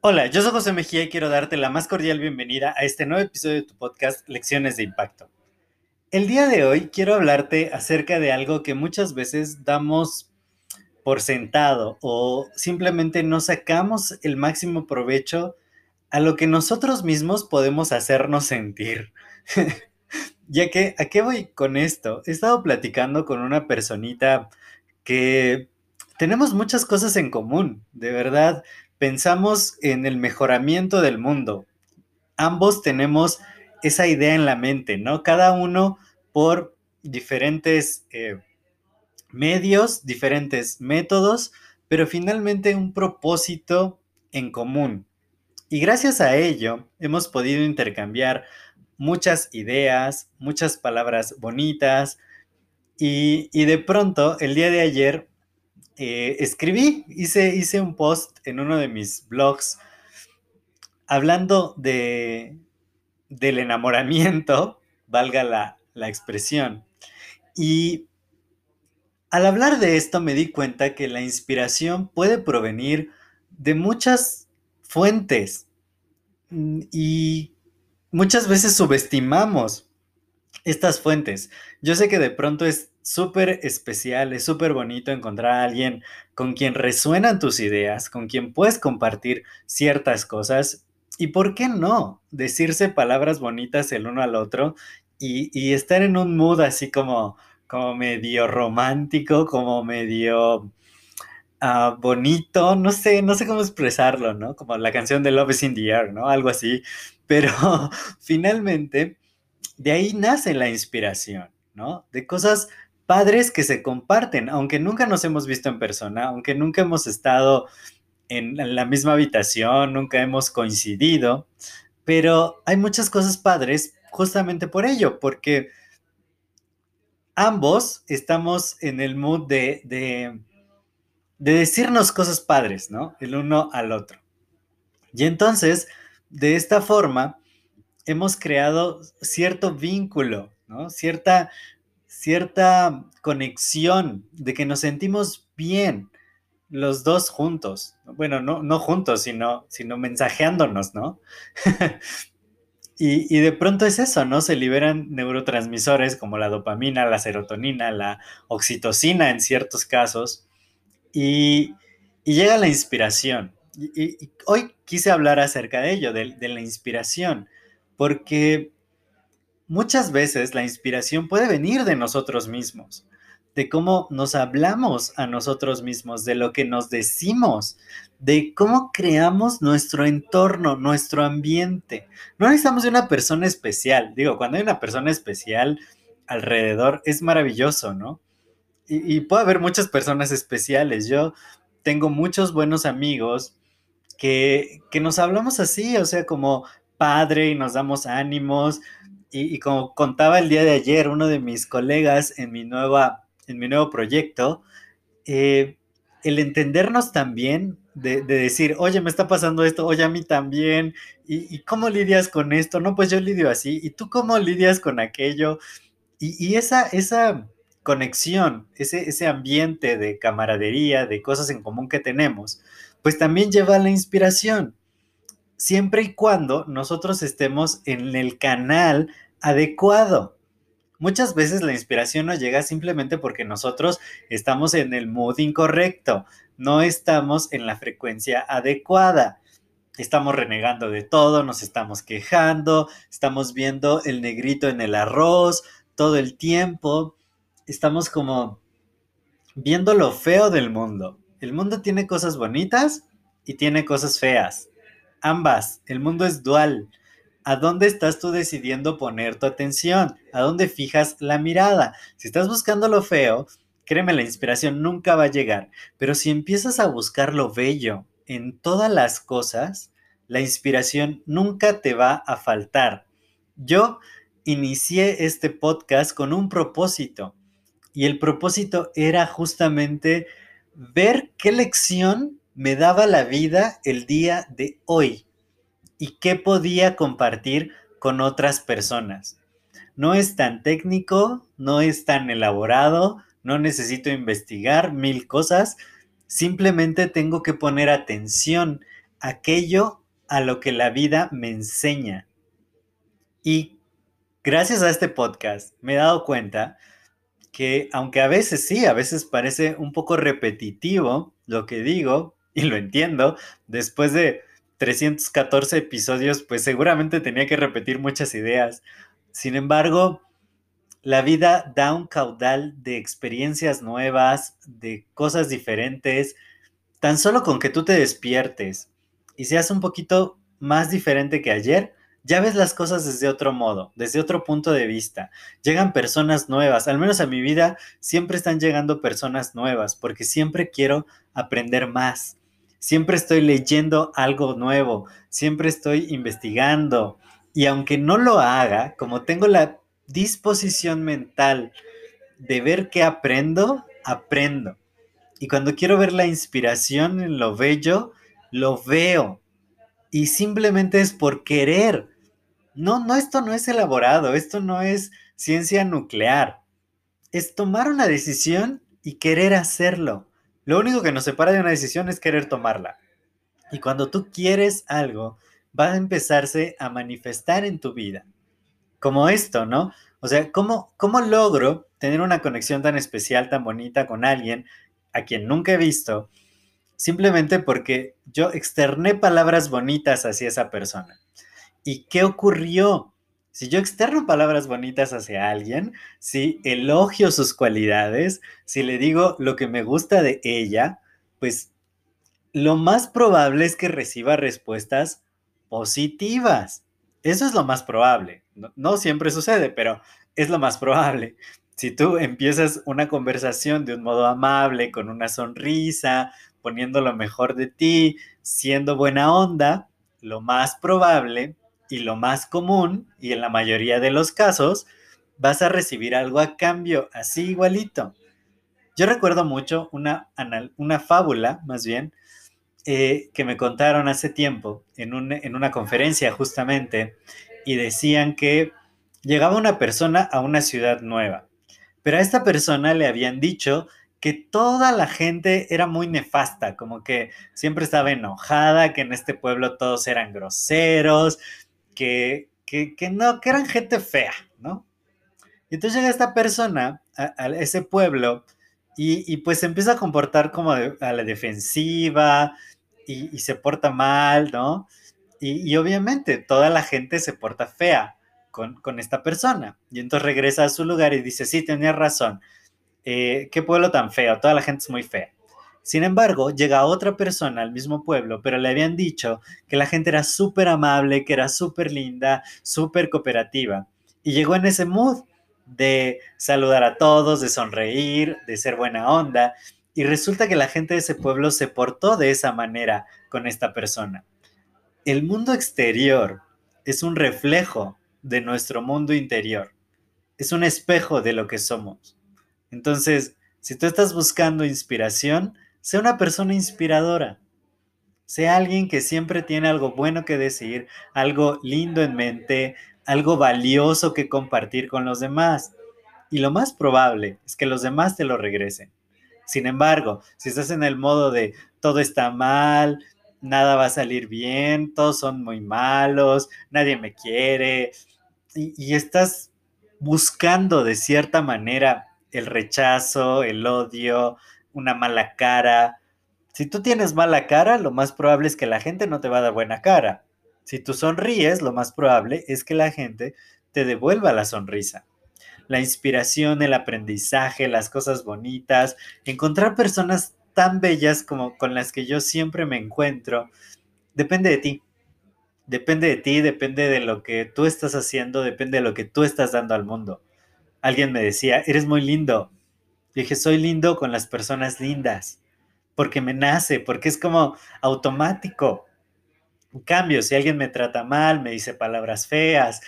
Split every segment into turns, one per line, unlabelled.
Hola, yo soy José Mejía y quiero darte la más cordial bienvenida a este nuevo episodio de tu podcast Lecciones de Impacto. El día de hoy quiero hablarte acerca de algo que muchas veces damos por sentado o simplemente no sacamos el máximo provecho a lo que nosotros mismos podemos hacernos sentir. ya que, ¿a qué voy con esto? He estado platicando con una personita que tenemos muchas cosas en común, de verdad. Pensamos en el mejoramiento del mundo. Ambos tenemos esa idea en la mente, ¿no? Cada uno por diferentes eh, medios, diferentes métodos, pero finalmente un propósito en común. Y gracias a ello hemos podido intercambiar muchas ideas, muchas palabras bonitas, y, y, de pronto, el día de ayer, eh, escribí, hice, hice un post en uno de mis blogs hablando de, del enamoramiento, valga la, la expresión. Y al hablar de esto me di cuenta que la inspiración puede provenir de muchas fuentes mm, y muchas veces subestimamos estas fuentes. Yo sé que de pronto es súper especial, es súper bonito encontrar a alguien con quien resuenan tus ideas, con quien puedes compartir ciertas cosas y, ¿por qué no? Decirse palabras bonitas el uno al otro y, estar en un mood así como, como medio romántico, como medio ah, bonito, no sé, no sé cómo expresarlo, ¿no? Como la canción de Love is in the Air, ¿no? Algo así, pero finalmente de ahí nace la inspiración, ¿no? De cosas padres que se comparten, aunque nunca nos hemos visto en persona, aunque nunca hemos estado en la misma habitación, nunca hemos coincidido, pero hay muchas cosas padres justamente por ello, porque ambos estamos en el mood de, de, de decirnos cosas padres, ¿no? El uno al otro. Y entonces, de esta forma, hemos creado cierto vínculo, ¿no? Cierta cierta conexión de que nos sentimos bien los dos juntos. Bueno, no, no juntos, sino, sino mensajeándonos, ¿no? y, de pronto es eso, ¿no? Se liberan neurotransmisores como la dopamina, la serotonina, la oxitocina en ciertos casos. Y, llega la inspiración. Y, hoy quise hablar acerca de ello, de la inspiración, porque Muchas veces la inspiración puede venir de nosotros mismos, de cómo nos hablamos a nosotros mismos, de lo que nos decimos, de cómo creamos nuestro entorno, nuestro ambiente. No necesitamos de una persona especial. Digo, cuando hay una persona especial alrededor es maravilloso, ¿no? Y, puede haber muchas personas especiales. Yo tengo muchos buenos amigos que, que nos hablamos así, o sea, como padre y nos damos ánimos, y, como contaba el día de ayer uno de mis colegas en mi, nueva, en mi nuevo proyecto, eh, el entendernos también, de, decir, oye, me está pasando esto, oye, a mí también, y, cómo lidias con esto? No, pues yo lidio así, y tú cómo lidias con aquello, y, esa, esa conexión, ese, ese ambiente de camaradería, de cosas en común que tenemos, pues también lleva a la inspiración siempre y cuando nosotros estemos en el canal adecuado. Muchas veces la inspiración nos llega simplemente porque nosotros estamos en el mood incorrecto, no estamos en la frecuencia adecuada. Estamos renegando de todo, nos estamos quejando, estamos viendo el negrito en el arroz todo el tiempo. Estamos como viendo lo feo del mundo. El mundo tiene cosas bonitas y tiene cosas feas ambas. El mundo es dual. ¿A dónde estás tú decidiendo poner tu atención? ¿A dónde fijas la mirada? Si estás buscando lo feo, créeme, la inspiración nunca va a llegar, pero si empiezas a buscar lo bello en todas las cosas, la inspiración nunca te va a faltar. Yo inicié este podcast con un propósito y el propósito era justamente ver qué lección me daba la vida el día de hoy y qué podía compartir con otras personas. No es tan técnico, no es tan elaborado, no necesito investigar mil cosas, simplemente tengo que poner atención a aquello a lo que la vida me enseña. Y gracias a este podcast me he dado cuenta que aunque a veces sí, a veces parece un poco repetitivo lo que digo, y lo entiendo, después de 314 episodios, pues seguramente tenía que repetir muchas ideas. Sin embargo, la vida da un caudal de experiencias nuevas, de cosas diferentes, tan solo con que tú te despiertes y seas un poquito más diferente que ayer, ya ves las cosas desde otro modo, desde otro punto de vista. Llegan personas nuevas, al menos a mi vida siempre están llegando personas nuevas, porque siempre quiero aprender más. Siempre estoy leyendo algo nuevo, siempre estoy investigando. Y aunque no lo haga, como tengo la disposición mental de ver qué aprendo, aprendo. Y cuando quiero ver la inspiración en lo bello, lo veo. Y simplemente es por querer. No, no, esto no es elaborado, esto no es ciencia nuclear. Es tomar una decisión y querer hacerlo. Lo único que nos separa de una decisión es querer tomarla. Y cuando tú quieres algo, va a empezarse a manifestar en tu vida. Como esto, ¿no? O sea, ¿cómo, ¿cómo logro tener una conexión tan especial, tan bonita con alguien a quien nunca he visto? Simplemente porque yo externé palabras bonitas hacia esa persona. ¿Y qué ocurrió? Si yo externo palabras bonitas hacia alguien, si elogio sus cualidades, si le digo lo que me gusta de ella, pues lo más probable es que reciba respuestas positivas. Eso es lo más probable. No, siempre sucede, pero es lo más probable. Si tú empiezas una conversación de un modo amable, con una sonrisa, poniendo lo mejor de ti, siendo buena onda, lo más probable y lo más común, y en la mayoría de los casos, vas a recibir algo a cambio, así igualito. Yo recuerdo mucho una, una fábula, más bien, eh, que me contaron hace tiempo en, en una conferencia justamente, y decían que llegaba una persona a una ciudad nueva, pero a esta persona le habían dicho que toda la gente era muy nefasta, como que siempre estaba enojada, que en este pueblo todos eran groseros, que, que, no, que eran gente fea, ¿no? Y entonces llega esta persona a, ese pueblo y, pues se empieza a comportar como a la defensiva y, se porta mal, ¿no? Y, obviamente toda la gente se porta fea con, con, esta persona. Y entonces regresa a su lugar y dice, sí, tenía razón, eh, qué pueblo tan feo, toda la gente es muy fea. Sin embargo, llega otra persona al mismo pueblo, pero le habían dicho que la gente era súper amable, que era súper linda, súper cooperativa. Y llegó en ese mood de saludar a todos, de sonreír, de ser buena onda. Y resulta que la gente de ese pueblo se portó de esa manera con esta persona. El mundo exterior es un reflejo de nuestro mundo interior. Es un espejo de lo que somos. Entonces, si tú estás buscando inspiración, sea una persona inspiradora. Sea alguien que siempre tiene algo bueno que decir, algo lindo en mente, algo valioso que compartir con los demás. Y lo más probable es que los demás te lo regresen. Sin embargo, si estás en el modo de todo está mal, nada va a salir bien, todos son muy malos, nadie me quiere, y, y estás buscando de cierta manera el rechazo, el odio, una mala cara. Si tú tienes mala cara, lo más probable es que la gente no te va a dar buena cara. Si tú sonríes, lo más probable es que la gente te devuelva la sonrisa. La inspiración, el aprendizaje, las cosas bonitas, encontrar personas tan bellas como con las que yo siempre me encuentro, depende de ti. Depende de ti, depende de lo que tú estás haciendo, depende de lo que tú estás dando al mundo. Alguien me decía, eres muy lindo, Dije, soy lindo con las personas lindas, porque me nace, porque es como automático. En cambio, si alguien me trata mal, me dice palabras feas,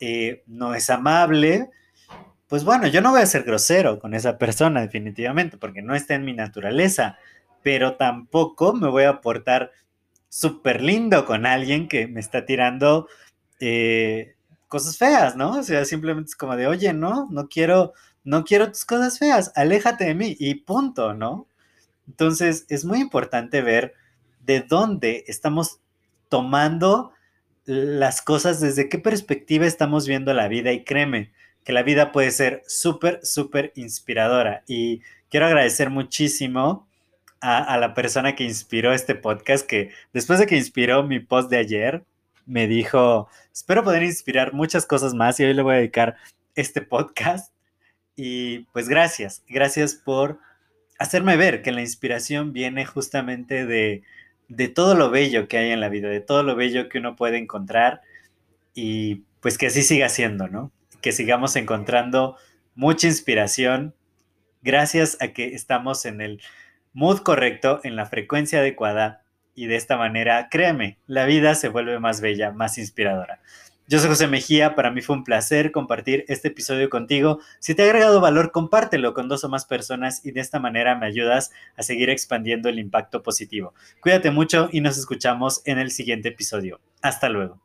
eh, no es amable, pues bueno, yo no voy a ser grosero con esa persona definitivamente, porque no está en mi naturaleza, pero tampoco me voy a portar súper lindo con alguien que me está tirando eh, cosas feas, ¿no? O sea, simplemente es como de, oye, no, no quiero, no quiero tus cosas feas, aléjate de mí y punto, ¿no? Entonces, es muy importante ver de dónde estamos tomando las cosas, desde qué perspectiva estamos viendo la vida y créeme que la vida puede ser súper, súper inspiradora. Y quiero agradecer muchísimo a, la persona que inspiró este podcast, que después de que inspiró mi post de ayer, me dijo, espero poder inspirar muchas cosas más y hoy le voy a dedicar este podcast. Y pues gracias, gracias por hacerme ver que la inspiración viene justamente de, de todo lo bello que hay en la vida, de todo lo bello que uno puede encontrar y pues que así siga siendo, ¿no? Que sigamos encontrando mucha inspiración gracias a que estamos en el mood correcto, en la frecuencia adecuada y de esta manera, créeme, la vida se vuelve más bella, más inspiradora. Yo soy José Mejía, para mí fue un placer compartir este episodio contigo. Si te ha agregado valor, compártelo con dos o más personas y de esta manera me ayudas a seguir expandiendo el impacto positivo. Cuídate mucho y nos escuchamos en el siguiente episodio. Hasta luego.